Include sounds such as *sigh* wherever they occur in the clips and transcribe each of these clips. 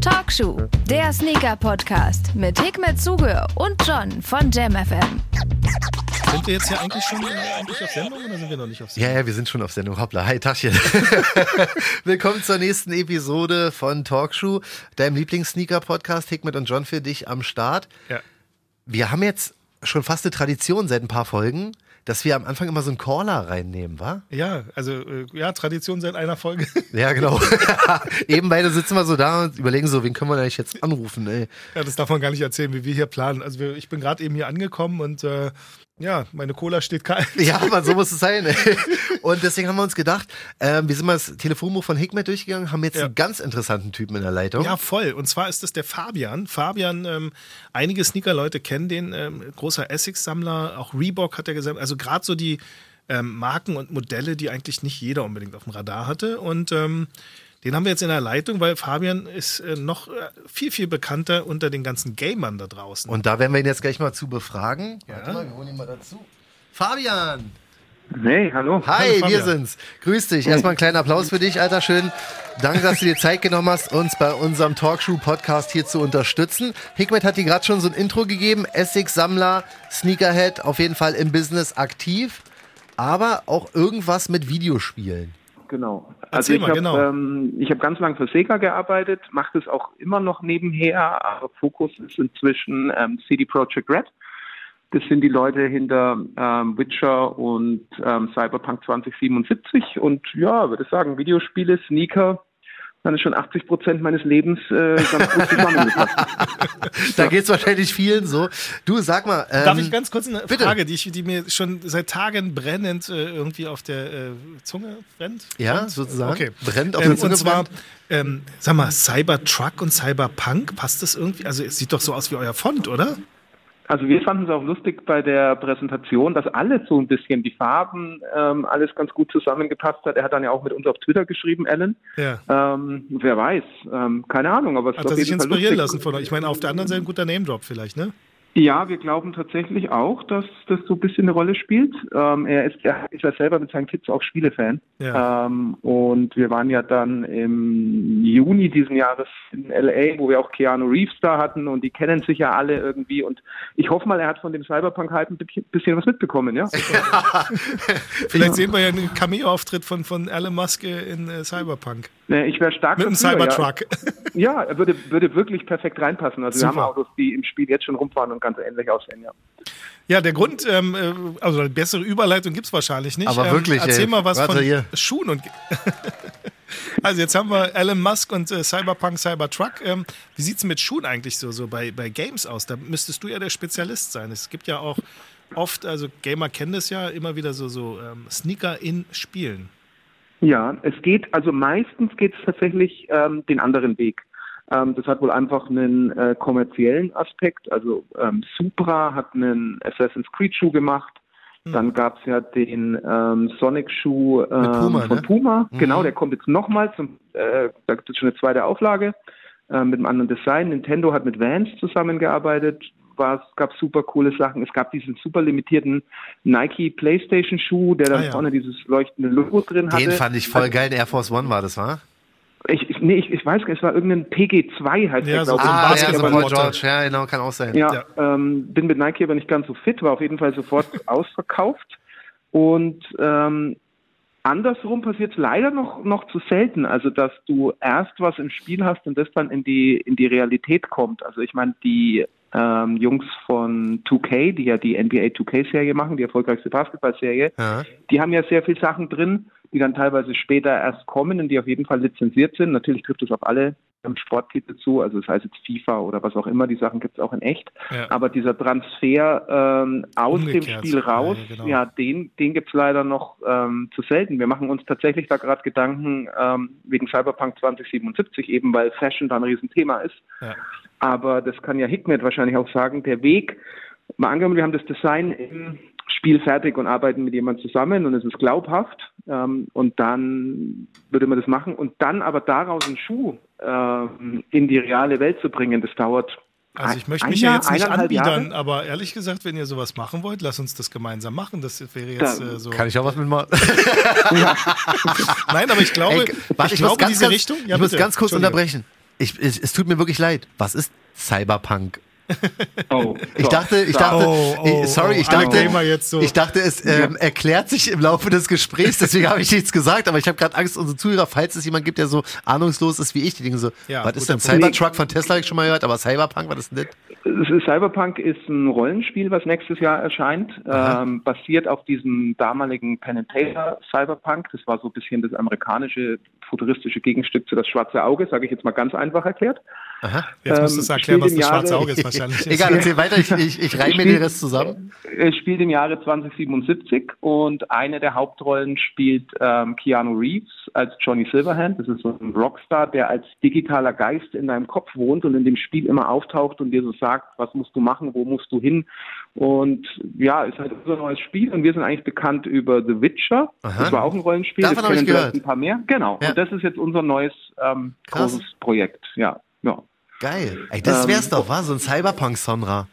Talkshow, der Sneaker-Podcast mit Hikmet Zuge und John von JamFM. Sind wir jetzt hier eigentlich schon äh, eigentlich auf Sendung oder sind wir noch nicht auf Sendung? Ja, ja, wir sind schon auf Sendung. Hoppla, hi, Tachchen. *laughs* Willkommen zur nächsten Episode von Talkshow, deinem Lieblings-Sneaker-Podcast. Hikmet und John für dich am Start. Ja. Wir haben jetzt schon fast eine Tradition seit ein paar Folgen, dass wir am Anfang immer so einen Caller reinnehmen, wa? Ja, also äh, ja, Tradition seit einer Folge. *laughs* Ja, genau. *laughs* Eben beide sitzen wir so da und überlegen so, wen können wir eigentlich jetzt anrufen, ey. Ja, das darf man gar nicht erzählen, wie wir hier planen. Also wir, ich bin gerade eben hier angekommen und äh, ja, meine Cola steht kalt. *laughs* Ja, aber so muss es sein. Ey. Und deswegen haben wir uns gedacht, äh, wir sind mal das Telefonbuch von Hikmet durchgegangen, haben jetzt Ja. einen ganz interessanten Typen in der Leitung. Ja, voll. Und zwar ist das der Fabian. Fabian, ähm, einige Sneaker-Leute kennen den, ähm, großer Essex-Sammler, auch Reebok hat er gesagt. Also gerade so die ähm, Marken und Modelle, die eigentlich nicht jeder unbedingt auf dem Radar hatte. Und ähm, den haben wir jetzt in der Leitung, weil Fabian ist äh, noch äh, viel, viel bekannter unter den ganzen Gamern da draußen. Und da werden wir ihn jetzt gleich mal zu befragen. Warte mal, wir holen ihn mal dazu. Fabian! Hey, hallo. Hi, Hallo, wir sind's. Grüß dich. Erstmal einen kleinen Applaus für dich, Alter. Schön. Danke, dass du dir Zeit genommen hast, uns bei unserem Talkshow-Podcast hier zu unterstützen. Hikmet hat dir gerade schon so ein Intro gegeben. Essex-Sammler, Sneakerhead, auf jeden Fall im Business aktiv. Aber auch irgendwas mit Videospielen. Genau. Erzähl Also ich habe genau. ähm, ich hab ganz lange für Sega gearbeitet, mache das auch immer noch nebenher, aber Fokus ist inzwischen ähm, CD Projekt Red. Das sind die Leute hinter ähm, Witcher und ähm, Cyberpunk 2077 und ja, würde sagen, Videospiele, Sneaker, dann ist schon 80 Prozent meines Lebens äh, ganz gut zusammengefasst. *laughs* Da geht's wahrscheinlich vielen so. Du, sag mal. Ähm, Darf ich ganz kurz eine bitte. Frage, die, ich, die mir schon seit Tagen brennend äh, irgendwie auf der äh, Zunge brennt? Ja, sozusagen. Okay. Brennt auf ähm, der Zunge Und zwar, ähm, sag mal, Cybertruck und Cyberpunk, passt das irgendwie? Also es sieht doch so aus wie euer Font, oder? Also wir fanden es auch lustig bei der Präsentation, dass alles so ein bisschen die Farben, ähm, alles ganz gut zusammengepasst hat. Er hat dann ja auch mit uns auf Twitter geschrieben, Alan. Ja. Ähm, wer weiß, ähm, keine Ahnung, aber es Hat er sich inspirieren lustig. lassen von euch? Ich meine, auf der anderen Seite ein guter Name-Drop vielleicht, ne? Ja, wir glauben tatsächlich auch, dass das so ein bisschen eine Rolle spielt. Ähm, er ist er ist ja selber mit seinen Kids auch Spielefan. Ja. Ähm, und wir waren ja dann im Juni diesen Jahres in LA, wo wir auch Keanu Reeves da hatten und die kennen sich ja alle irgendwie. Und ich hoffe mal, er hat von dem Cyberpunk-Hype ein bisschen- was mitbekommen, ja? *laughs* Vielleicht sehen wir ja einen Cameo-Auftritt von, von Elon Musk in äh, Cyberpunk. Äh, Ich wäre stark Mit einem dafür, ja. Cybertruck. Ja, er würde, würde wirklich perfekt reinpassen. Also wir Super. haben Autos, die im Spiel jetzt schon rumfahren und ganz ähnlich aussehen, ja. Ja, der Grund, ähm, äh, also eine bessere Überleitung gibt's wahrscheinlich nicht. Aber ähm, wirklich, Erzähl ey. mal was von hier. Schuhen und. *laughs* also jetzt haben wir Elon Musk und äh, Cyberpunk, Cybertruck. Ähm, wie sieht's mit Schuhen eigentlich so, so bei, bei Games aus? Da müsstest du ja der Spezialist sein. Es gibt ja auch oft, also Gamer kennen das ja, immer wieder so, so ähm, Sneaker in Spielen. Ja, es geht, also meistens geht es tatsächlich ähm, den anderen Weg. Ähm, das hat wohl einfach einen äh, kommerziellen Aspekt. Also ähm, Supra hat einen Assassin's Creed Schuh gemacht. Dann gab es ja den ähm, Sonic Schuh ähm, Puma, von ne? Puma. Genau, der kommt jetzt nochmal äh, da gibt es schon eine zweite Auflage äh, mit einem anderen Design. Nintendo hat mit Vans zusammengearbeitet. War, es gab super coole Sachen. Es gab diesen super limitierten Nike PlayStation Schuh, der dann Ah, ja. vorne dieses leuchtende Logo drin hatte. Den fand ich voll geil. Ein Air Force One war das, war? Ich, ich, nee, ich, ich weiß gar nicht, es war irgendein PG2 heißt Ja, der, so glaube ein ich. Ah, ja, so Paul. George. Ja, genau, kann auch sein. Ja, Ähm, bin mit Nike aber nicht ganz so fit, war auf jeden Fall sofort *laughs* ausverkauft. Und ähm, andersrum passiert es leider noch, noch zu selten. Also, dass du erst was im Spiel hast und das dann in die, in die Realität kommt. Also, ich meine, die ähm, Jungs von 2K, die ja die NBA 2K-Serie machen, die erfolgreichste Basketball-Serie, Ja. die haben ja sehr viel Sachen drin, die dann teilweise später erst kommen und die auf jeden Fall lizenziert sind. Natürlich trifft es auf alle ähm, Sporttitel zu, also das heißt jetzt FIFA oder was auch immer, die Sachen gibt es auch in echt. Ja. Aber dieser Transfer ähm, aus Umgekehrt. dem Spiel raus, Ja, ja, ja, genau. den, den gibt es leider noch ähm, zu selten. Wir machen uns tatsächlich da gerade Gedanken ähm, wegen Cyberpunk 2077, eben weil Fashion da ein Riesenthema ist. Ja. Aber das kann ja Hikmet wahrscheinlich auch sagen, der Weg, mal angenommen, wir haben das Design im Spiel fertig und arbeiten mit jemandem zusammen und es ist glaubhaft ähm, und dann würde man das machen und dann aber daraus einen Schuh ähm, in die reale Welt zu bringen, das dauert Also ich möchte mich ja Jahr, jetzt nicht anbiedern, Jahre? aber ehrlich gesagt, wenn ihr sowas machen wollt, lasst uns das gemeinsam machen. Das wäre jetzt äh, so. Kann ich auch was mitmachen? *laughs* Nein, aber ich glaube, Ey, ich, warte, ich, glaube muss ganz, diese ganz, Richtung. ich muss bitte. ganz kurz unterbrechen. Ich, es, es tut mir wirklich leid. Was ist Cyberpunk? *laughs* Oh, Ich dachte, ich dachte, Oh, oh, ich- sorry, ich oh, alle dachte, so. ich dachte, es ähm, erklärt sich im Laufe des Gesprächs, deswegen habe ich nichts gesagt, aber ich habe gerade Angst, unsere Zuhörer, falls es jemand gibt, der so ahnungslos ist wie ich, die denken so, Ja, was ist denn. Cybertruck von Tesla, hab ich schon mal gehört, aber Cyberpunk, was ist denn das? Cyberpunk ist ein Rollenspiel, was nächstes Jahr erscheint, ähm, basiert auf diesem damaligen Pen and Paper Cyberpunk. Das war so ein bisschen das amerikanische futuristische Gegenstück zu das Schwarze Auge, sage ich jetzt mal ganz einfach erklärt. Jetzt musst du es ähm, erklären, was das im schwarze Jahre- Auge ist wahrscheinlich. *laughs* Egal, erzähl weiter, ich, ich, ich reime mir den Rest zusammen. *laughs* Es spielt im Jahre 2077 und eine der Hauptrollen spielt ähm, Keanu Reeves als Johnny Silverhand. Das ist so ein Rockstar, der als digitaler Geist in deinem Kopf wohnt und in dem Spiel immer auftaucht und dir so sagt, was musst du machen, wo musst du hin. Und ja, ist halt unser neues Spiel und wir sind eigentlich bekannt über The Witcher. Aha. Das war auch ein Rollenspiel. Davon das kennen vielleicht gehört. ein paar mehr. Genau. Ja. Und das ist jetzt unser neues ähm, großes Projekt. Ja. Ja. Geil. Ey, das Ähm, wär's doch, war so ein Cyberpunk-Sonra.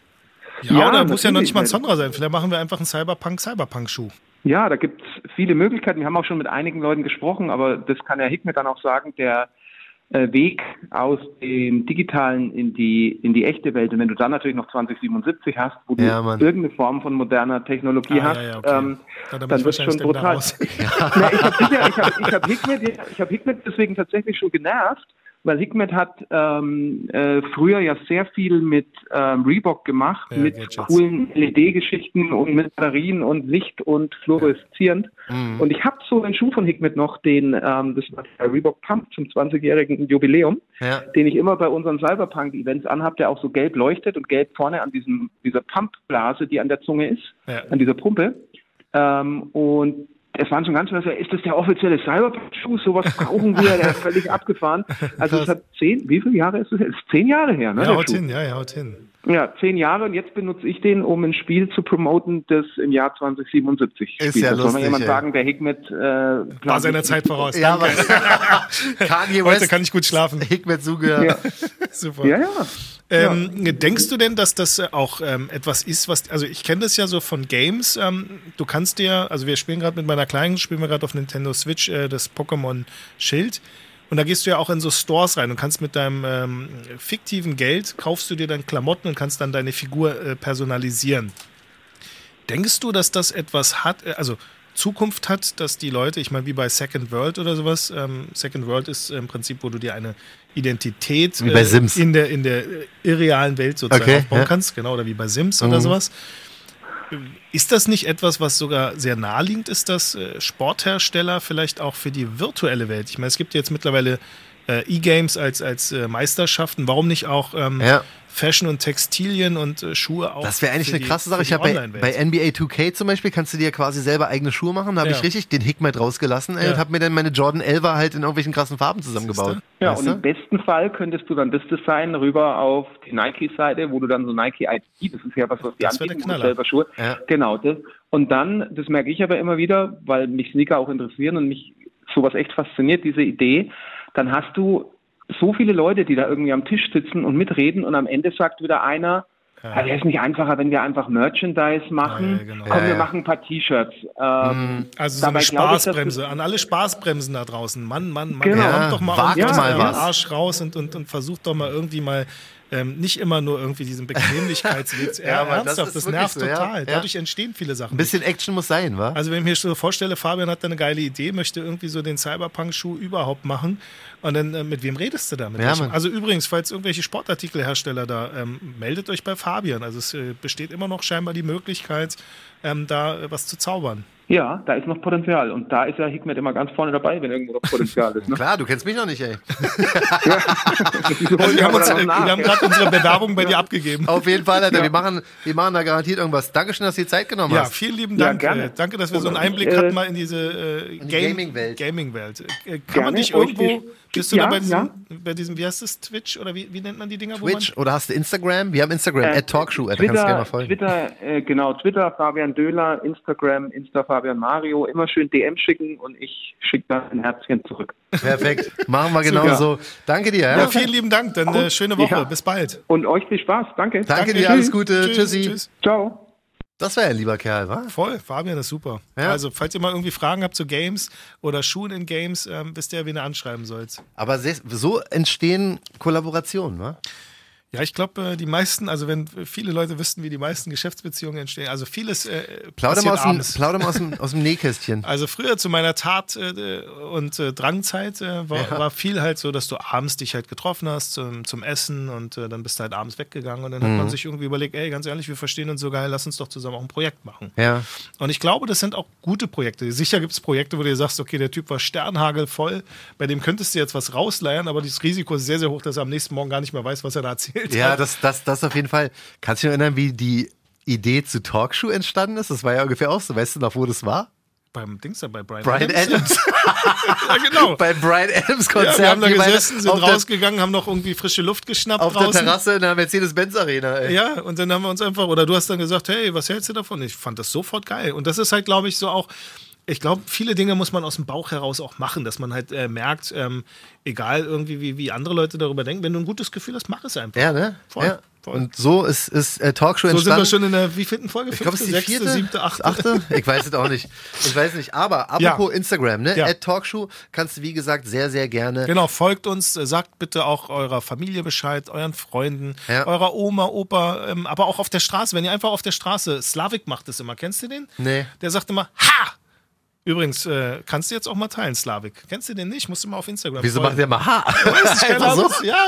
Ja, Ja, oder muss ja noch nicht mal ein Sonra sein. Vielleicht machen wir einfach einen Cyberpunk-Cyberpunk-Schuh. Ja, da gibt es viele Möglichkeiten. Wir haben auch schon mit einigen Leuten gesprochen, aber das kann Herr Hickmet dann auch sagen, der äh, Weg aus dem Digitalen in die, in die echte Welt. Und wenn du dann natürlich noch 2077 hast, wo Ja, du Mann. irgendeine Form von moderner Technologie Ah, hast, ja, ja, okay. ähm, dann dann wird schon dann wieder brutal. Na, *laughs* ich habe hab, hab Hickmet, ja, ich hab Hickmet deswegen tatsächlich schon genervt, weil Hickmet hat ähm, äh, früher ja sehr viel mit ähm, Reebok gemacht, Ja, mit Gadgets. coolen LED-Geschichten und mit Batterien und Licht und fluoreszierend. Mhm. Und ich habe so einen Schuh von Hickmet noch, den ähm, das war der Reebok Pump zum 20-jährigen Jubiläum, Ja. den ich immer bei unseren Cyberpunk-Events anhabe, der auch so gelb leuchtet und gelb vorne an diesem dieser Pumpblase, die an der Zunge ist, Ja. an dieser Pumpe. Ähm, und es waren schon ganz viele, ist das der offizielle Cyberpunk-Schuh? Sowas brauchen wir, der ist völlig *laughs* abgefahren. Also es hat zehn, wie viele Jahre ist es? Ist zehn Jahre her, ne? Ja, haut Schuh. hin, ja, ja, haut hin. Ja, zehn Jahre und jetzt benutze ich den, um ein Spiel zu promoten, das im Jahr 2077 Ist spielt. ja das soll lustig, mal jemand ey. sagen, der Hickmet äh, War seiner Zeit voraus. Ja, aber *laughs* Kanye Heute West, kann ich gut schlafen. Hickmet zugehört. Ja, *laughs* Super. ja. ja. Ähm, Denkst du denn, dass das äh, auch ähm, etwas ist, was, also ich kenne das ja so von Games, ähm, du kannst dir, also wir spielen gerade mit meiner Kleinen, spielen wir gerade auf Nintendo Switch äh, das Pokémon Schild und da gehst du ja auch in so Stores rein und kannst mit deinem ähm, fiktiven Geld, kaufst du dir dann Klamotten und kannst dann deine Figur äh, personalisieren. Denkst du, dass das etwas hat, äh, also Zukunft hat, dass die Leute, ich meine, wie bei Second World oder sowas, ähm, Second World ist im Prinzip, wo du dir eine Identität äh, in der, in der äh, irrealen Welt sozusagen Okay, aufbauen ja. kannst, genau, oder wie bei Sims oder Mhm. sowas. Ist das nicht etwas, was sogar sehr naheliegend ist, dass äh, Sporthersteller vielleicht auch für die virtuelle Welt, ich meine, es gibt jetzt mittlerweile äh, E-Games als, als äh, Meisterschaften, warum nicht auch ähm, Ja. Fashion und Textilien und äh, Schuhe auch? Das wäre eigentlich eine die- krasse Sache. Ich habe bei, bei NBA 2K zum Beispiel, kannst du dir quasi selber eigene Schuhe machen. Da habe Ja. ich richtig den Hickmet rausgelassen ey, Ja. und habe mir dann meine Jordan 11er halt in irgendwelchen krassen Farben zusammengebaut. Ja, Weißt und du? im besten Fall könntest du dann das Design rüber auf die Nike-Seite, wo du dann so Nike ID, das ist ja was, was die Das anbieten, selber Schuhe. Ja. Genau, das. Und dann, das merke ich aber immer wieder, weil mich Sneaker auch interessieren und mich sowas echt fasziniert, diese Idee, dann hast du so viele Leute, die da irgendwie am Tisch sitzen und mitreden und am Ende sagt wieder einer, ja. wäre es nicht einfacher, wenn wir einfach Merchandise machen? Ja, ja, genau. Komm, Ja, wir ja. machen ein paar T-Shirts. Ähm, Also so eine glaub ich, Spaßbremse, an alle Spaßbremsen da draußen. Mann, Mann, Mann, Genau. kommt doch mal aus mal was. Arsch raus und, und, und versucht doch mal irgendwie mal ähm, nicht immer nur irgendwie diesen Bequemlichkeitsweg *laughs* zu Ja, das ernsthaft, das, wirklich nervt so, total. Ja. Dadurch entstehen viele Sachen. Ein bisschen Action muss sein, wa? Also wenn ich mir so vorstelle, Fabian hat da eine geile Idee, möchte irgendwie so den Cyberpunk-Schuh überhaupt machen. Und dann, äh, mit wem redest du da? Mit Ja, also übrigens, falls irgendwelche Sportartikelhersteller da, ähm, meldet euch bei Fabian. Also es äh, besteht immer noch scheinbar die Möglichkeit, ähm, da äh, was zu zaubern. Ja, da ist noch Potenzial. Und da ist ja Hikmet immer ganz vorne dabei, wenn irgendwo noch Potenzial ist. Ne? *laughs* Klar, du kennst mich noch nicht, ey. *laughs* Wieso Also wir haben, uns, äh, wir haben gerade unsere Bewerbung bei dir abgegeben. Auf jeden Fall, Alter. Wir, machen, wir machen da garantiert irgendwas. Dankeschön, dass du dir Zeit genommen Ja, hast. vielen lieben Ja, Dank. gerne. äh, danke, dass wir so einen Einblick äh, hatten mal in diese äh, die Game- Gaming-Welt. Gaming-Welt. Äh, kann man dich irgendwo, bist du da Ja, bei diesem, ja. bei diesem, wie heißt das, Twitch oder wie, wie nennt man die Dinger? wo Twitch oder hast du Instagram? Wir haben Instagram, Äh, at Talkshow, Alter. Kannst du gerne mal Twitter, folgen. Twitter äh, genau, Twitter, Fabian Döhler, Instagram, Insta Fabian Mario, immer schön DM schicken und ich schicke dann ein Herzchen zurück. Perfekt. Machen wir genau *laughs* Super. so. Danke dir. Ja? Ja, vielen lieben Dank. Dann äh, schöne Woche. Ja. Bis bald. Und euch viel Spaß. Danke. Danke, Danke. dir, alles Gute. Tschüss, Tschüssi. tschüss. Ciao. Das war ja ein lieber Kerl, wa? Voll, Fabian ist super. Ja. Also, falls ihr mal irgendwie Fragen habt zu Games oder Schuhen in Games, ähm, wisst ihr, wen ihr anschreiben sollt. Aber so entstehen Kollaborationen, wa? Ja, ich glaube, äh, die meisten, also wenn viele Leute wüssten, wie die meisten Geschäftsbeziehungen entstehen, also vieles äh, Plauder mal, aus dem, abends. plauder mal aus, dem, aus dem Nähkästchen. *laughs* Also früher zu meiner Tat- äh, und äh, Drangzeit äh, war, war viel halt so, dass du abends dich halt getroffen hast zum, zum Essen und dann bist du halt abends weggegangen und dann Mhm. hat man sich irgendwie überlegt, ey, ganz ehrlich, wir verstehen uns so geil, lass uns doch zusammen auch ein Projekt machen. Ja. Und ich glaube, das sind auch gute Projekte. Sicher gibt es Projekte, wo du dir sagst, okay, der Typ war sternhagelvoll, bei dem könntest du jetzt was rausleiern, aber das Risiko ist sehr, sehr hoch, dass er am nächsten Morgen gar nicht mehr weiß, was er da erzählt Ja, hat. das, das, das auf jeden Fall. Kannst du dich erinnern, wie die Idee zu Talkshow entstanden ist? Das war ja ungefähr auch so. Weißt du noch, wo das war? Beim Dings da, bei Brian, Brian Adams. *laughs* ja, genau. Bei Brian Adams Ja, Konzert. wir haben da gesessen, sind der, rausgegangen, haben noch irgendwie frische Luft geschnappt auf der draußen. Terrasse in der Mercedes-Benz Arena. Ey. Ja, und dann haben wir uns einfach, oder du hast dann gesagt, hey, was hältst du davon? Ich fand das sofort geil. Und das ist halt, glaube ich, so auch, ich glaube, viele Dinge muss man aus dem Bauch heraus auch machen, dass man halt äh, merkt, ähm, egal irgendwie, wie, wie andere Leute darüber denken, wenn du ein gutes Gefühl hast, mach es einfach. Ja, ne? Voll, ja. voll. Und so ist, ist äh, Talkshow So sind entstanden. wir schon in der wievielten Folge? Ich glaube, es ist die vierte, siebte, achte? Ich weiß es auch nicht. Ich weiß nicht. Aber apropos Instagram, ne? Ja. At Talkshow kannst du, wie gesagt, sehr, sehr gerne. Genau, folgt uns, äh, sagt bitte auch eurer Familie Bescheid, euren Freunden, Ja. eurer Oma, Opa, ähm, aber auch auf der Straße. Wenn ihr einfach auf der Straße, Slavik macht das immer, kennst du den? Nee. Der sagt immer, ha! Übrigens, äh, kannst du jetzt auch mal teilen, Slavik. Kennst du den nicht? Musst du mal auf Instagram Wieso macht folgen. der mal Ha? Weiß nicht, keine so? Ja,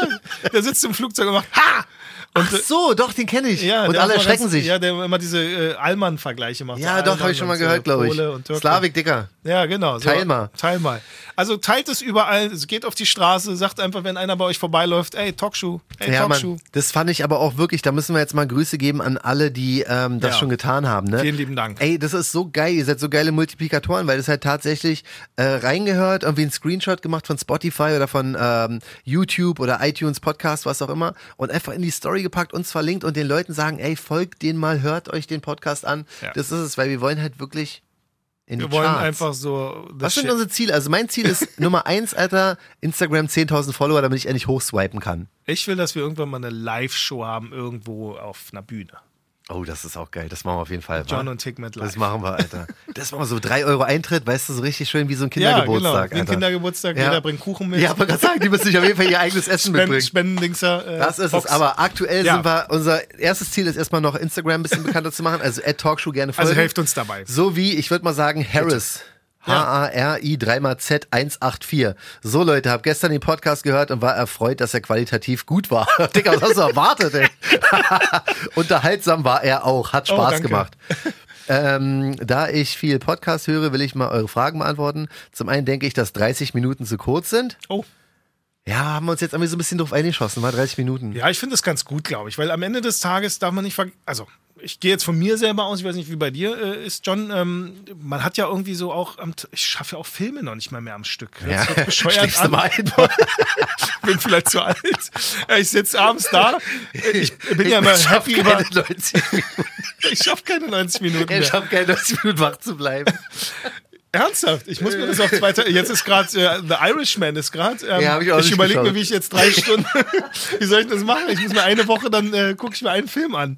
der sitzt im Flugzeug und macht Ha! Und, Ach so, doch, den kenne ich. ja, und alle erschrecken sich. Ja, der immer diese äh, Allmann-Vergleiche macht. Ja, doch, habe ich schon mal und, gehört, äh, glaube ich. Slavik, Dicker. Ja, genau. So, Teil mal. Teil mal. Also teilt es überall, es geht auf die Straße, sagt einfach, wenn einer bei euch vorbeiläuft, ey, Talkshow, ey, Ja, Talkshow. Mann, das fand ich aber auch wirklich, da müssen wir jetzt mal Grüße geben an alle, die ähm, das Ja. schon getan haben. Ne? Vielen lieben Dank. Ey, das ist so geil, ihr seid so geile Multiplikatoren, weil das halt tatsächlich äh, reingehört, irgendwie einen Screenshot gemacht von Spotify oder von ähm, YouTube oder iTunes Podcast, was auch immer, und einfach in die Story gepackt, uns verlinkt und den Leuten sagen, ey, folgt den mal, hört euch den Podcast an. Ja. Das ist es, weil wir wollen halt wirklich in Wir die wollen Charts. einfach so. das Was sind Shit- unsere Ziele? Also mein Ziel ist *laughs* Nummer eins, Alter, Instagram 10.000 Follower, damit ich endlich hochswipen kann. Ich will, dass wir irgendwann mal eine Live-Show haben, irgendwo auf einer Bühne. Oh, das ist auch geil. Das machen wir auf jeden Fall. John wa? und Tickmet live. Das machen wir, Alter. *laughs* Das machen wir so 3 Euro Eintritt, weißt du, so richtig schön wie so ein ja, genau. Kindergeburtstag. Wie ein. Kindergeburtstag, Ja. jeder bringt Kuchen mit. Ja, aber gerade sagen, die müssen sich auf jeden Fall ihr eigenes Essen Spenden, mitbringen. Spendendingser. Äh, Das ist Box. es. Aber aktuell Ja. sind wir, unser erstes Ziel ist erstmal noch Instagram ein bisschen bekannter zu machen. Also Ad Talkshow gerne folgen. Also helft uns dabei. So wie, ich würde mal sagen, Harris. H-A-R-I 3 mal Z 184. So Leute, hab gestern den Podcast gehört und war erfreut, dass er qualitativ gut war. *laughs* Digga, was hast du erwartet, ey? *laughs* Unterhaltsam war er auch, hat Oh, Spaß danke. gemacht. Ähm, da ich viel Podcast höre, will ich mal eure Fragen beantworten. Zum einen denke ich, dass 30 Minuten zu kurz sind. Oh. Ja, haben wir uns jetzt irgendwie so ein bisschen drauf eingeschossen, war 30 Minuten. Ja, ich finde das ganz gut, glaube ich, weil am Ende des Tages darf man nicht ver also ich gehe jetzt von mir selber aus, ich weiß nicht, wie bei dir äh, ist, John. Ähm, man hat ja irgendwie so auch, am ich schaffe ja auch Filme noch nicht mal mehr am Stück. Ja, Das wird bescheuert an. mal ein. *laughs* bin vielleicht zu alt. Ja, Ich sitze abends da. Ich bin ja Ich immer schaff happy über. *laughs* keine 90 Minuten. Ich schaffe keine 90 Minuten Ich mehr. schaffe keine 90 Minuten wach zu bleiben. *laughs* Ernsthaft, ich muss mir das auf zwei Tage. Jetzt ist gerade äh, The Irishman ist gerade. Ähm, Ja, ich nicht überlege mir, wie ich jetzt drei Stunden. *laughs* wie soll ich das machen? Ich muss mir eine Woche dann äh, gucke ich mir einen Film an.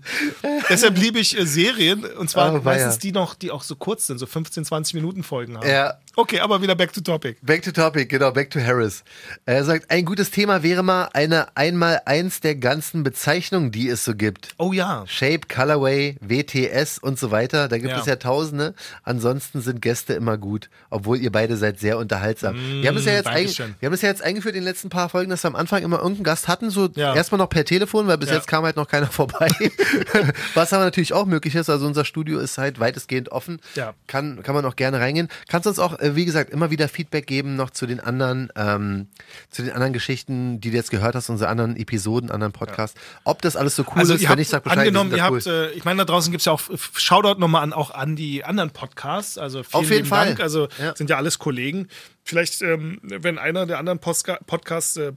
Deshalb liebe ich äh, Serien und zwar Oh, meistens die noch, die auch so kurz sind, so 15, 20 Minuten Folgen haben. Ja. Okay, aber wieder back to topic. Back to topic, genau, back to Harris. Er sagt, ein gutes Thema wäre mal eine einmal eins der ganzen Bezeichnungen, die es so gibt. Oh ja. Shape, Colorway, WTS und so weiter. Da gibt Ja. es ja tausende. Ansonsten sind Gäste immer gut, obwohl ihr beide seid sehr unterhaltsam. wir, haben es ja jetzt ein, Mm, wir haben es ja jetzt eingeführt in den letzten paar Folgen, dass wir am Anfang immer irgendeinen Gast hatten, so Ja. erstmal noch per Telefon, weil bis Ja. jetzt kam halt noch keiner *laughs* vorbei. *laughs* Was aber natürlich auch möglich ist, also unser Studio ist halt weitestgehend offen. Ja. Kann, kann man auch gerne reingehen. Kannst uns auch, wie gesagt, immer wieder Feedback geben noch zu den anderen, ähm, zu den anderen Geschichten, die du jetzt gehört hast, unsere anderen Episoden, anderen Podcasts. Ob das alles so cool Also ist, wenn habt ich sag Bescheid, angenommen, ihr da habt, äh, ich meine, da draußen gibt es ja auch, äh, Shoutout nochmal an, auch an die anderen Podcasts. Also vielen Auf jeden Fall. Dank. Also Ja. sind ja alles Kollegen. Vielleicht, ähm, wenn einer der anderen Podcasts äh,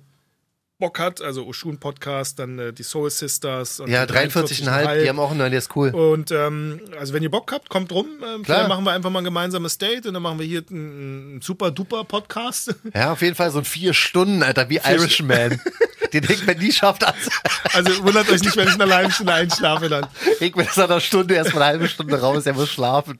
Bock hat, also Oshun Podcast, dann äh, die Soul Sisters. Und Ja, die 43,5, die haben auch einen neuen, der ist cool. Und ähm, also wenn ihr Bock habt, kommt rum. Ähm, Klar. machen wir einfach mal ein gemeinsames Date und dann machen wir hier einen, super duper Podcast. *laughs* Ja, auf jeden Fall so ein vier Stunden, Alter, wie Irishman. *laughs* Den Hickman nie schafft. als- Also wundert euch nicht, wenn ich in einer halben Stunde einschlafe dann. Hickman ist nach einer Stunde erstmal eine halbe Stunde raus, er muss schlafen.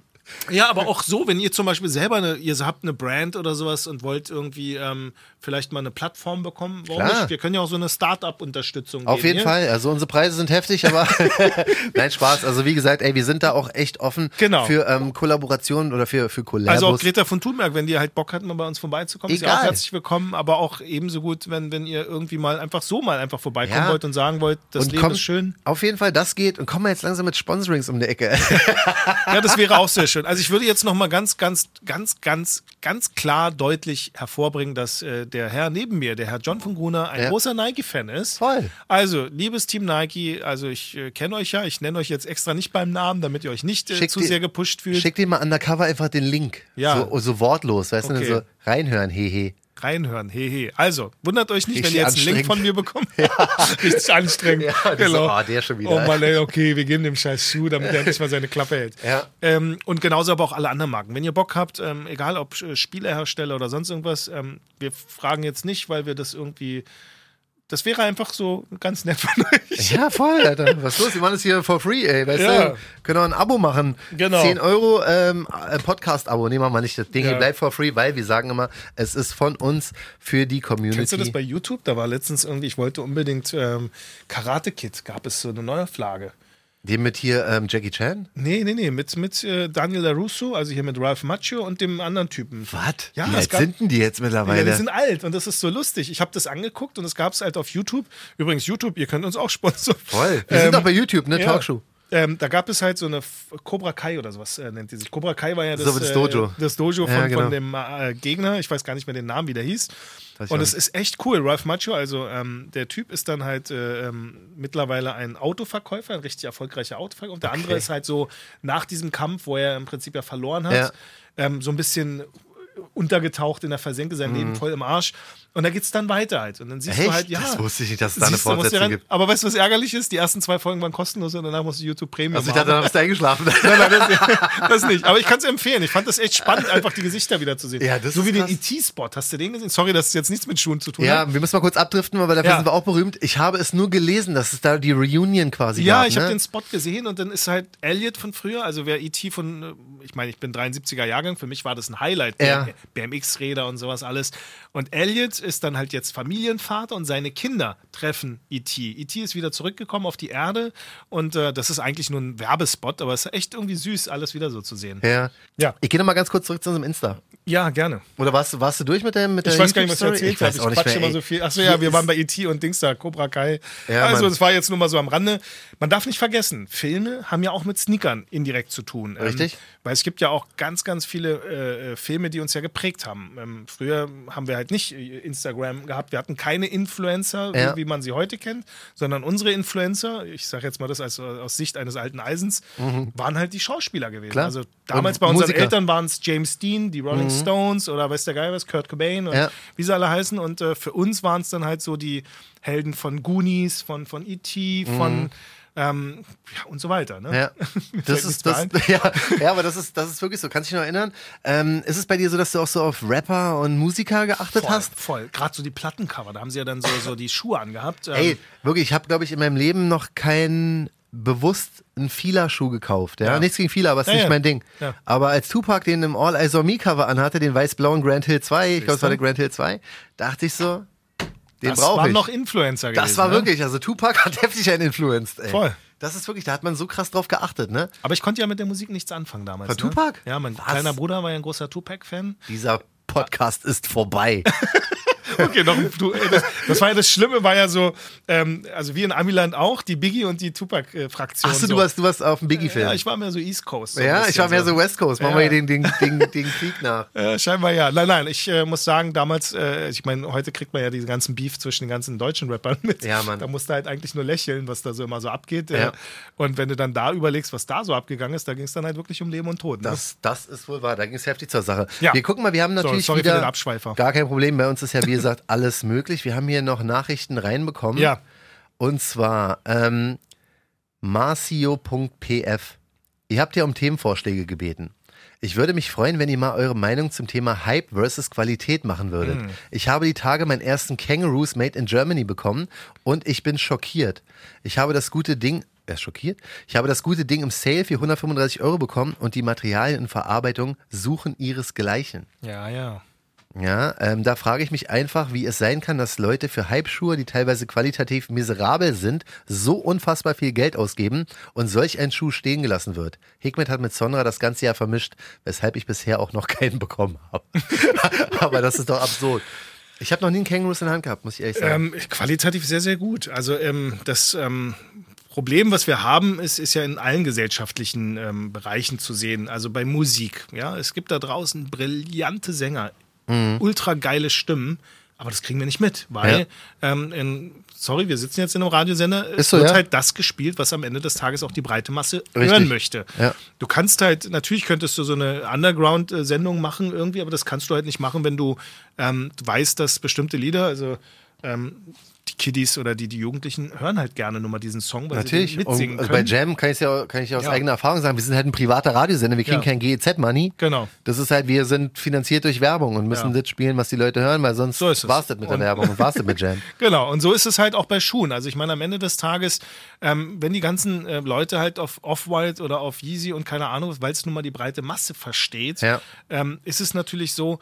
Ja, aber auch so, wenn ihr zum Beispiel selber eine, ihr habt eine Brand oder sowas und wollt irgendwie ähm, vielleicht mal eine Plattform bekommen, warum Klar. nicht? Wir können ja auch so eine Startup-Unterstützung Auf jeden hier. Fall. Also unsere Preise sind heftig, aber *laughs* nein, Spaß. Also wie gesagt, ey, wir sind da auch echt offen Genau. für ähm, Kollaborationen oder für, für Collabos. Also auch Greta von Thunberg, wenn die halt Bock hat, mal bei uns vorbeizukommen, ist ja auch Egal. herzlich willkommen, aber auch ebenso gut, wenn, wenn ihr irgendwie mal einfach so mal einfach vorbeikommen Ja. wollt und sagen wollt, das und Leben komm- ist schön. Auf jeden Fall, das geht. Und kommen wir jetzt langsam mit Sponsorings um die Ecke. Ja, das wäre auch sehr schön. Also ich würde jetzt noch mal ganz, ganz, ganz, ganz, ganz klar deutlich hervorbringen, dass äh, der Herr neben mir, der Herr John von Gruner, ein Ja. großer Nike-Fan ist. Voll. Also, liebes Team Nike, also ich äh, kenne euch ja, ich nenne euch jetzt extra nicht beim Namen, damit ihr euch nicht äh, zu die- sehr gepusht fühlt. Schick dir mal undercover einfach den Link. Ja. So, so wortlos, weißt Okay. du, so reinhören, hehe. Reinhören, hehe. Also, wundert euch nicht, wenn ihr jetzt einen Link von mir bekommt. *laughs* *laughs* Richtig anstrengend. Ja, genau. so, ah, der schon wieder. Oh Mann, ey, okay, wir geben dem scheiß Schuh, damit er nicht mal seine Klappe hält. Ja. Ähm, und genauso aber auch alle anderen Marken. Wenn ihr Bock habt, ähm, egal ob äh, Spielehersteller oder sonst irgendwas, ähm, wir fragen jetzt nicht, weil wir das irgendwie. Das wäre einfach so ganz nett von euch. Ja, voll, Alter. Was ist los? Wir machen das hier for free, ey. Weißt Ja. du? Können auch ein Abo machen. Genau. 10 Euro ähm, äh, Podcast-Abo. Nehmen wir mal nicht. Das Ding Ja. hier bleibt for free, weil wir sagen immer, es ist von uns für die Community. Kennst du das bei YouTube? Da war letztens irgendwie, ich wollte unbedingt ähm, Karate Kid, gab es so eine Neuauflage. Den mit hier ähm, Jackie Chan? Nee, nee, nee, mit, mit äh, Daniel LaRusso, also hier mit Ralph Macchio und dem anderen Typen. Was? Ja, Wie alt gab- sind denn die jetzt Ja, mittlerweile? die sind alt und das ist so lustig. Ich habe das angeguckt und es gab es halt auf YouTube. Übrigens, YouTube, ihr könnt uns auch sponsern. Voll. Wir sind doch bei YouTube, ne? ja. Talkshow. Ähm, da gab es halt so eine Cobra Kai oder sowas äh, nennt die sich. Cobra Kai war ja das, So, das Dojo. Äh, das Dojo von, Ja, genau. von dem äh, Gegner. Ich weiß gar nicht mehr den Namen, wie der hieß. Und es ist echt cool. Ralph Macchio, also ähm, der Typ ist dann halt äh, ähm, mittlerweile ein Autoverkäufer, ein richtig erfolgreicher Autoverkäufer. Und der andere ist halt so nach diesem Kampf, wo er im Prinzip ja verloren hat, Ja. ähm, so ein bisschen untergetaucht in der Versenke, sein Leben voll im Arsch. Und da geht's dann weiter halt. Und dann siehst. Echt? du halt, ja. Das wusste ich nicht, dass es da eine Fortsetzung rein- gibt. Aber weißt du, was ärgerlich ist? Die ersten zwei Folgen waren kostenlos und danach musst du YouTube Premium Also ich dachte, da bist du eingeschlafen. *laughs* Nein, nein, das, das nicht. Aber ich kann es empfehlen. Ich fand das echt spannend, *laughs* einfach die Gesichter wieder zu sehen. Ja, das so ist wie den krass. ET-Spot. Hast du den gesehen? Sorry, dass es jetzt nichts mit Schuhen zu tun hat. Ja, wir müssen mal kurz abdriften, aber dafür Ja. sind wir auch berühmt. Ich habe es nur gelesen, dass es da die Reunion quasi Ja, gab. ich habe ne? den Spot gesehen und dann ist halt Elliot von früher, also wer E.T. von, äh, ich meine, ich bin 73er Jahrgang, für mich war das ein Highlight, Ja. BMX-Räder und sowas alles. Und Elliot ist dann halt jetzt Familienvater und seine Kinder treffen E.T. E.T. ist wieder zurückgekommen auf die Erde und äh, das ist eigentlich nur ein Werbespot, aber es ist echt irgendwie süß, alles wieder so zu sehen. Ja. Ja. Ich gehe nochmal ganz kurz zurück zu unserem Insta. Ja, gerne. Oder warst, du- warst du durch mit der mit der Ich weiß gar nicht, was du erzählt Ich hast. Ich nicht quatsche immer so viel. Achso, ja, wir waren bei E.T. und Dings da, Cobra Kai. Ja, also, es war jetzt nur mal so am Rande. Man darf nicht vergessen, Filme haben ja auch mit Sneakern indirekt zu tun. Richtig. Ähm, weil es gibt ja auch ganz, ganz viele äh, äh, Filme, die uns ja geprägt haben. Ähm, früher haben wir halt nicht äh, Instagram gehabt. Wir hatten keine Influencer, Ja. wie, man sie heute kennt, sondern unsere Influencer, ich sage jetzt mal das als, aus Sicht eines alten Eisens, waren halt die Schauspieler gewesen. Mhm. Klar. Also damals Und bei unseren Musiker. Mhm. Eltern waren es James Dean, die Rolling Stones oder weiß der Geil was, Kurt Cobain und Ja. wie sie alle heißen. Und äh, für uns waren es dann halt so die Helden von Goonies, von, von E.T., von ähm, ja, und so weiter. Ne? Mhm. Ja, *laughs* das ist das, *laughs* ja, ja, aber das ist, das ist wirklich so. Kannst du dich noch erinnern? Ähm, ist es bei dir so, dass du auch so auf Rapper und Musiker geachtet Voll, hast? voll. Gerade so die Plattencover, da haben sie ja dann so, so die Schuhe angehabt. Ähm, Ey, wirklich, ich habe, glaube ich, in meinem Leben noch keinen bewusst einen Fila-Schuh gekauft. Ja? Ja. Nichts gegen Fila, aber es ist Ja, nicht ja. mein Ding. Aber als Tupac den im All Eyes on Me Cover anhatte, den weiß-blauen Grand Hill 2, ich glaube, es war der Grand Hill 2, dachte ich so, den das brauche waren ich. noch Influencer gewesen. das war ne? wirklich, also Tupac hat heftig einen influenced. Ey. Voll. Das ist wirklich, da hat man so krass drauf geachtet, ne? Aber ich konnte ja mit der Musik nichts anfangen damals. Von ne? Tupac? Ja, mein Was? kleiner Bruder war ja ein großer Tupac-Fan. Dieser Podcast ist vorbei. *laughs* Okay, noch, du, äh, das, das war ja das Schlimme, war ja so, ähm, also wie in Amiland auch, die Biggie und die Tupac-Fraktion. Achso, so. du warst, du warst auf dem Biggie-Film. Ja, ich war mehr so East Coast. So ja, ich war mehr so West Coast. Machen Ja. wir hier den, den, den, den Krieg nach. *laughs* Äh, scheinbar ja. Nein, nein, ich äh, muss sagen, damals, äh, ich meine, heute kriegt man ja diesen ganzen Beef zwischen den ganzen deutschen Rappern mit. Ja, Mann. Da musst du halt eigentlich nur lächeln, was da so immer so abgeht. Äh, Ja. Und wenn du dann da überlegst, was da so abgegangen ist, da ging es dann halt wirklich um Leben und Tod. Ne? Das, das ist wohl wahr. Da ging es heftig zur Sache. Ja. Wir gucken mal, wir haben natürlich sorry für wieder. den Abschweifer. Gar kein Problem. Bei uns ist ja, wir gesagt, alles möglich. Wir haben hier noch Nachrichten reinbekommen. Ja. Und zwar ähm, marcio.pf. Ihr habt ja um Themenvorschläge gebeten. Ich würde mich freuen, wenn ihr mal eure Meinung zum Thema Hype versus Qualität machen würdet. Hm. Ich habe die Tage meinen ersten Kangaroos Made in Germany bekommen und ich bin schockiert. Ich habe das gute Ding, er ist schockiert? Ich habe das gute Ding im Sale für 135 Euro bekommen und die Materialien und Verarbeitung suchen ihresgleichen. Ja, ja. Ja, ähm, da frage ich mich einfach, wie es sein kann, dass Leute für Hype-Schuhe, die teilweise qualitativ miserabel sind, so unfassbar viel Geld ausgeben und solch ein Schuh stehen gelassen wird. Hikmet hat mit Sonra das ganze Jahr vermischt, weshalb ich bisher auch noch *laughs* keinen bekommen habe. *laughs* Aber das ist doch absurd. Ich habe noch nie einen Kangaroos in der Hand gehabt, muss ich ehrlich sagen. Ähm, qualitativ sehr, sehr gut. Also ähm, das ähm, Problem, was wir haben, ist, ist ja in allen gesellschaftlichen ähm, Bereichen zu sehen. Also bei Musik. Ja, es gibt da draußen brillante Sänger, Mhm. ultra geile Stimmen. Aber das kriegen wir nicht mit, weil, ähm, in, sorry, wir sitzen jetzt in einem Radiosender, es so, wird ja. halt das gespielt, was am Ende des Tages auch die breite Masse Richtig. hören möchte. Ja. Du kannst halt, natürlich könntest du so eine Underground-Sendung machen irgendwie, aber das kannst du halt nicht machen, wenn du, ähm, weißt, dass bestimmte Lieder, also ähm, die Kiddies oder die, die Jugendlichen hören halt gerne nur mal diesen Song, weil Natürlich. sie mitsingen also bei. Jam kann ich ja, kann ich aus Ja. eigener Erfahrung sagen, wir sind halt ein privater Radiosender, wir kriegen Ja. kein GEZ-Money. Genau. Das ist halt, wir sind finanziert durch Werbung und müssen Ja. das spielen, was die Leute hören, weil sonst So war's das mit der Und- Werbung und war's das mit Jam. *laughs* Genau, und so ist es halt auch bei Schuhen. Also ich meine, am Ende des Tages, ähm, wenn die ganzen äh, Leute halt auf Off-White oder auf Yeezy und keine Ahnung, weil es nun mal die breite Masse versteht, ähm, ist es natürlich so,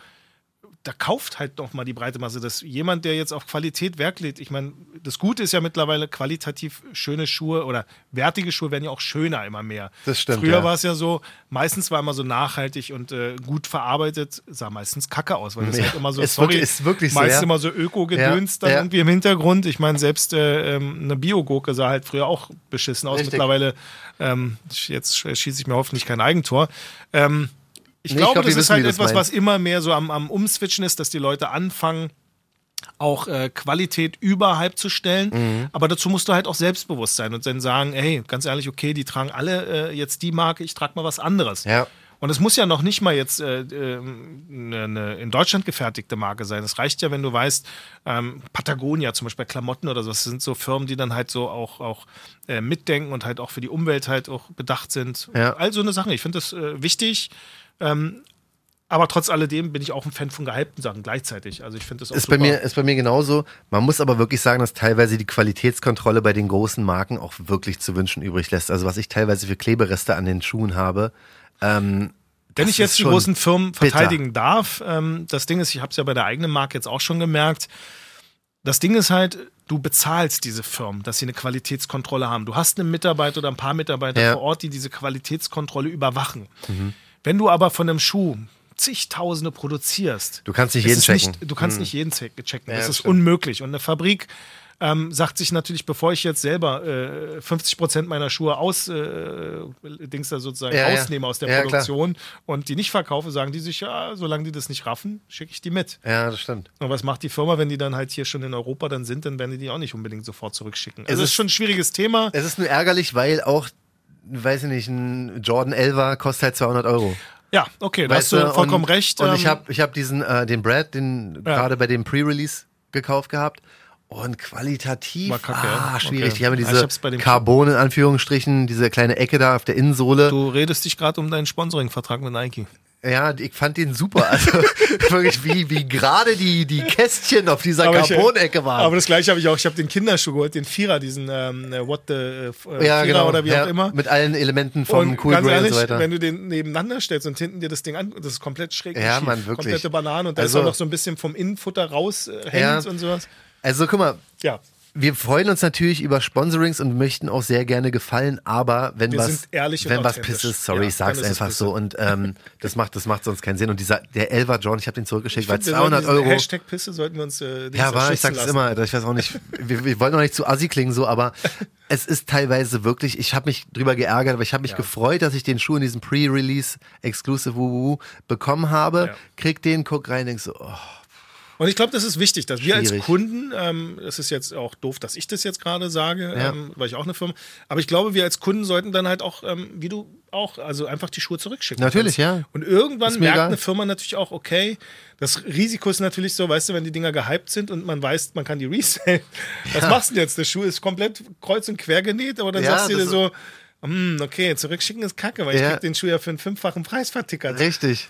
da kauft halt noch mal die breite Masse. Dass jemand, der jetzt auf Qualität Wert legt, ich meine, das Gute ist ja mittlerweile qualitativ schöne Schuhe oder wertige Schuhe werden ja auch schöner immer mehr. Das stimmt, Früher ja. war es ja so, meistens war immer so nachhaltig und äh, gut verarbeitet, sah meistens kacke aus, weil das Ja, halt immer so, ist sorry, wirklich- ist wirklich so, meist ja. immer so Öko-Gedöns dann irgendwie im Hintergrund. Ich meine, selbst äh, ähm, eine Biogurke sah halt früher auch beschissen aus. Richtig. Mittlerweile, ähm, jetzt sch- schieße ich mir hoffentlich kein Eigentor. Ähm, ich Nee, ich glaube, glaub, wir das ist halt etwas, was immer mehr so am, am Umswitchen ist, dass die Leute anfangen, auch äh, Qualität über Hype zu stellen. Mhm. Aber dazu musst du halt auch selbstbewusst sein und dann sagen, hey, ganz ehrlich, okay, die tragen alle äh, jetzt die Marke, ich trage mal was anderes. Ja. Und es muss ja noch nicht mal jetzt äh, ähm, eine, eine in Deutschland gefertigte Marke sein. Es reicht ja, wenn du weißt, ähm, Patagonia zum Beispiel Klamotten oder so, das sind so Firmen, die dann halt so auch, auch äh, mitdenken und halt auch für die Umwelt halt auch bedacht sind. Ja. All so eine Sache. Ich finde das äh, wichtig. Ähm, aber trotz alledem bin ich auch ein Fan von gehypten Sachen gleichzeitig. Also ich finde das auch Ist super. bei, mir, ist bei mir genauso. Man muss aber wirklich sagen, dass teilweise die Qualitätskontrolle bei den großen Marken auch wirklich zu wünschen übrig lässt. Also was ich teilweise für Klebereste an den Schuhen habe. Ähm, Wenn das ich jetzt die großen Firmen bitter. verteidigen darf, ähm, das Ding ist, ich habe es ja bei der eigenen Marke jetzt auch schon gemerkt, das Ding ist halt, du bezahlst diese Firmen, dass sie eine Qualitätskontrolle haben. Du hast einen Mitarbeiter oder ein paar Mitarbeiter Ja. vor Ort, die diese Qualitätskontrolle überwachen. Wenn du aber von einem Schuh zigtausende produzierst, Du kannst nicht jeden checken. Nicht, du kannst nicht jeden check- checken. Ja, das ist stimmt. unmöglich. Und eine Fabrik ähm, sagt sich natürlich, bevor ich jetzt selber äh, 50 Prozent meiner Schuhe aus, äh, Dings da sozusagen Ja, ja. ausnehme aus der Ja, klar. Produktion und die nicht verkaufe, sagen die sich, ja, solange die das nicht raffen, schicke ich die mit. Ja, das stimmt. Und was macht die Firma, wenn die dann halt hier schon in Europa dann sind, dann werden die die auch nicht unbedingt sofort zurückschicken. Also Es ist ist- schon ein schwieriges Thema. Es ist nur ärgerlich, weil auch, weiß ich nicht, ein Jordan 11 kostet halt 200 Euro. Ja, okay, da hast du vollkommen und, recht. Und ich ähm, habe ich hab diesen, äh, den Brad, den Ja. gerade bei dem Pre-Release gekauft gehabt. Und qualitativ, War kacke, ah, ja. schwierig. Okay. Die haben Ja, ich diese dem- Carbon in Anführungsstrichen, diese kleine Ecke da auf der Innensohle. du redest dich gerade um deinen Sponsoring-Vertrag mit Nike. Ja, ich fand den super. Also *laughs* wirklich, wie, wie gerade die, die Kästchen auf dieser Aber ich- Carbon-Ecke waren. Aber das gleiche habe ich auch. Ich habe den Kinderschuh geholt, den Vierer, diesen ähm, äh, What the äh, äh, ja, Vierer genau. oder wie ja, auch immer. Mit allen Elementen vom und Cool ganz Grey ehrlich, und so weiter. wenn du den nebeneinander stellst und hinten dir das Ding an, das ist komplett schräg. Ja, schief. Mann, wirklich. Komplette Banane und da ist Also- auch noch so ein bisschen vom Innenfutter raus äh, Ja. und sowas. Also guck mal, Ja, wir freuen uns natürlich über Sponsorings und möchten auch sehr gerne gefallen, aber wenn Wir was, wenn was. Piss ist, sorry, Ja, ich sag's einfach so und ähm, *laughs* das macht das macht sonst keinen Sinn und dieser der Elva John, ich habe den zurückgeschickt, weil Wir sollten 200 diesen Euro. Hashtag Pisse sollten wir uns äh, Ja, aber ich sag's lassen. immer, ich weiß auch nicht, *laughs* wir, wir wollen auch nicht zu assi klingen so, aber *laughs* es ist teilweise wirklich, ich habe mich drüber geärgert, aber ich habe mich Ja. gefreut, dass ich den Schuh in diesem Pre-Release Exclusive Wuhu bekommen habe, Ja. krieg den, guck rein, denk so, oh, Und ich glaube, das ist wichtig, dass wir als. Kunden, ähm, das ist jetzt auch doof, dass ich das jetzt gerade sage, Ja. ähm, weil ich auch eine Firma, aber ich glaube, wir als Kunden sollten dann halt auch, ähm, wie du auch, also einfach die Schuhe zurückschicken. Natürlich, kannst. ja. Und irgendwann merkt egal. eine Firma natürlich auch, okay, das Risiko ist natürlich so, weißt du, wenn die Dinger gehypt sind und man weiß, man kann die resellen, *laughs* was machst du denn jetzt? Der Schuh ist komplett kreuz und quer genäht, aber dann Ja, sagst du dir so, hm, okay, zurückschicken ist kacke, weil ich Ja. krieg den Schuh ja für einen fünffachen Preis vertickert. Richtig.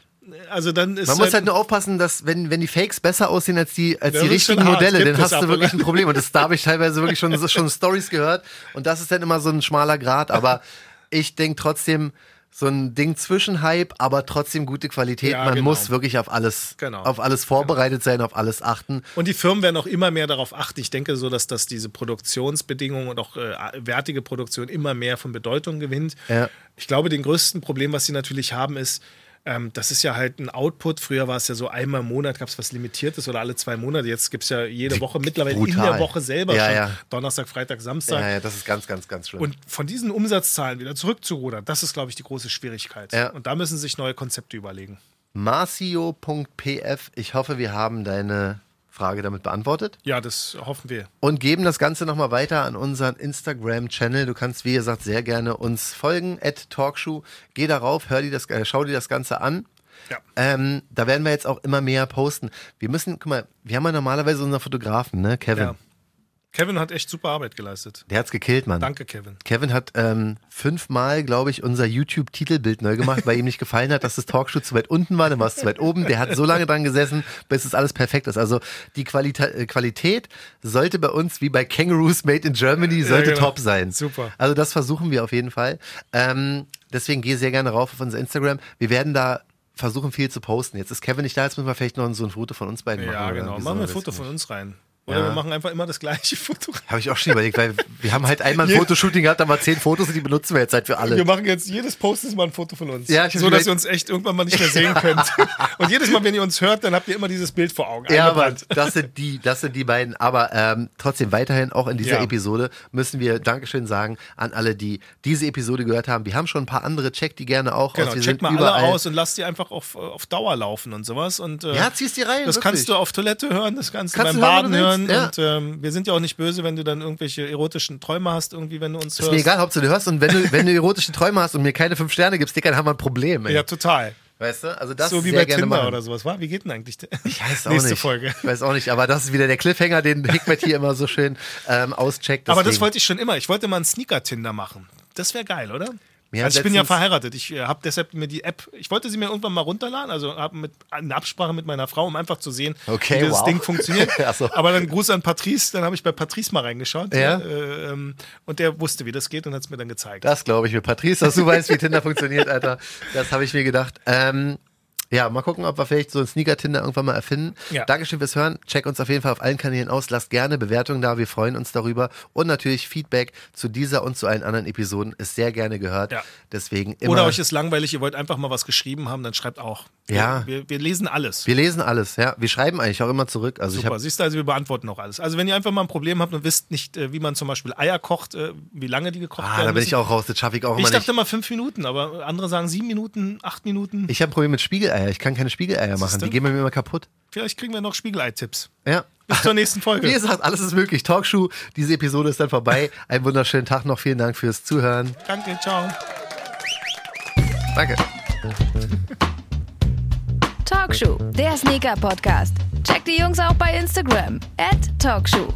Also dann ist Man muss halt nur aufpassen, dass wenn, wenn die Fakes besser aussehen als die, als die richtigen. Modelle, dann hast du wirklich ein Problem. Und das da habe ich teilweise wirklich schon, schon Stories gehört. Und das ist dann immer so ein schmaler Grad. Aber ich denke trotzdem, so ein Ding zwischen Hype, aber trotzdem gute Qualität. Ja, Man genau. muss wirklich auf alles, Genau. auf alles vorbereitet sein, auf alles achten. Und die Firmen werden auch immer mehr darauf achten. Ich denke so, dass das diese Produktionsbedingungen und auch äh, wertige Produktion immer mehr von Bedeutung gewinnt. Ja. Ich glaube, den größten Problem, was sie natürlich haben, ist, ähm, das ist ja halt ein Output. Früher war es ja so einmal im Monat, gab es was Limitiertes oder alle zwei Monate. Jetzt gibt es ja jede Woche, mittlerweile in Brutal. der Woche selber Ja, schon. ja. Donnerstag, Freitag, Samstag. Ja, ja, das ist ganz, ganz, ganz schlimm. Und von diesen Umsatzzahlen wieder zurückzurudern, das ist, glaube ich, die große Schwierigkeit. Ja. Und da müssen sich neue Konzepte überlegen. Marcio.pf, ich hoffe, wir haben deine Frage damit beantwortet. Ja, das hoffen wir. und geben das Ganze nochmal weiter an unseren Instagram-Channel. Du kannst, wie gesagt, sehr gerne uns folgen, at Talkshow. Geh darauf, hör dir das, äh, schau dir das Ganze an. Ja. Ähm, da werden wir jetzt auch immer mehr posten. Wir müssen, guck mal, wir haben ja normalerweise unseren Fotografen, ne, Kevin. Ja. Kevin hat echt super Arbeit geleistet. Der hat's gekillt, Mann. Danke, Kevin. Kevin hat ähm, fünfmal, glaube ich, unser YouTube-Titelbild neu gemacht, weil ihm nicht gefallen hat, dass das Talkshow zu weit unten war, dann war es zu weit oben. Der hat so lange dran gesessen, bis es alles perfekt ist. Also die Qualita äh, Qualität sollte bei uns wie bei Kangaroos Made in Germany sollte genau. top sein. Super. Also das versuchen wir auf jeden Fall. Ähm, deswegen geh sehr gerne rauf auf unser Instagram. Wir werden da versuchen viel zu posten. Jetzt ist Kevin nicht da, jetzt müssen wir vielleicht noch so ein Foto von uns beiden machen. Ja, genau. Machen wir ein Foto von uns rein. Oder Ja. wir machen einfach immer das gleiche *laughs* Foto. Habe ich auch schon überlegt, weil wir haben halt einmal ein *laughs* Fotoshooting gehabt, da waren zehn Fotos und die benutzen wir jetzt halt für alle. Wir machen jetzt jedes Post ist mal ein Foto von uns. Ja, so, dass ihr uns echt irgendwann mal nicht mehr sehen könnt. *laughs* Und jedes Mal, wenn ihr uns hört, dann habt ihr immer dieses Bild vor Augen. Ja, aber das sind die, das sind die beiden. Aber ähm, trotzdem weiterhin auch in dieser Ja. Episode müssen wir Dankeschön sagen an alle, die diese Episode gehört haben. Wir haben schon ein paar andere, check die gerne auch Genau, aus. Wir check mal überall. alle aus und lasst die einfach auf, auf Dauer laufen und sowas. Und, äh, Ja, ziehst die rein. Das wirklich. kannst du auf Toilette hören, das kannst, Kannst du beim hören, Baden du hören. ja. Und ähm, wir sind ja auch nicht böse, wenn du dann irgendwelche erotischen Träume hast, irgendwie, wenn du uns Ist hörst. mir egal, Hauptsache du hörst und wenn du, wenn du erotische Träume hast und mir keine fünf Sterne gibst, Dicker, dann haben wir ein Problem. Ey. Ja, total. Weißt du? Also das so wie sehr bei gerne Tinder machen. oder sowas, war? Wie geht denn eigentlich? der- Ich weiß *laughs* auch Nächste nicht. Folge. Ich weiß auch nicht, aber das ist wieder der Cliffhanger, den Hickmet hier immer so schön ähm, auscheckt. Aber das deswegen. wollte ich schon immer. Ich wollte mal einen Sneaker-Tinder machen. Das wäre geil, oder? Also ich bin ja verheiratet. Ich äh, habe deshalb mir die App, ich wollte sie mir irgendwann mal runterladen, also habe mit eine Absprache mit meiner Frau, um einfach zu sehen, Okay, wie das wow. Ding funktioniert. *laughs* So. Aber dann Gruß an Patrice, dann habe ich bei Patrice mal reingeschaut. Ja. Äh, ähm, und der wusste, wie das geht und hat es mir dann gezeigt. Das glaube ich mir. Patrice, dass du weißt, wie Tinder *laughs* funktioniert, Alter. Das habe ich mir gedacht. Ähm, ja, mal gucken, ob wir vielleicht so ein Sneaker-Tinder irgendwann mal erfinden. Ja. Dankeschön fürs Hören. Check uns auf jeden Fall auf allen Kanälen aus. Lasst gerne Bewertungen da. Wir freuen uns darüber. Und natürlich Feedback zu dieser und zu allen anderen Episoden ist sehr gerne gehört. Ja. Deswegen immer. Oder euch ist langweilig, ihr wollt einfach mal was geschrieben haben, dann schreibt auch. Wir, Ja. Wir, wir lesen alles. wir lesen alles, ja. Wir schreiben eigentlich auch immer zurück. Also ich Super, habe siehst du, also wir beantworten auch alles. Also wenn ihr einfach mal ein Problem habt und wisst nicht, äh, wie man zum Beispiel Eier kocht, äh, wie lange die gekocht Ah, werden da bin ich auch raus. Das schaffe ich auch Ich immer dachte nicht. mal fünf Minuten, aber andere sagen sieben Minuten, acht Minuten. Ich habe ein Problem mit Spiegeleier. Ich kann keine Spiegeleier machen. Die gehen bei mir immer kaputt. Vielleicht kriegen wir noch Spiegelei-Tipps. Ja. Bis zur nächsten Folge. Wie gesagt, alles ist möglich. Talkshow, diese Episode ist dann vorbei. Einen wunderschönen Tag noch. Vielen Dank fürs Zuhören. Danke, ciao. Danke. Talkshow, der Sneaker-Podcast. Checkt die Jungs auch bei Instagram. At Talkshow.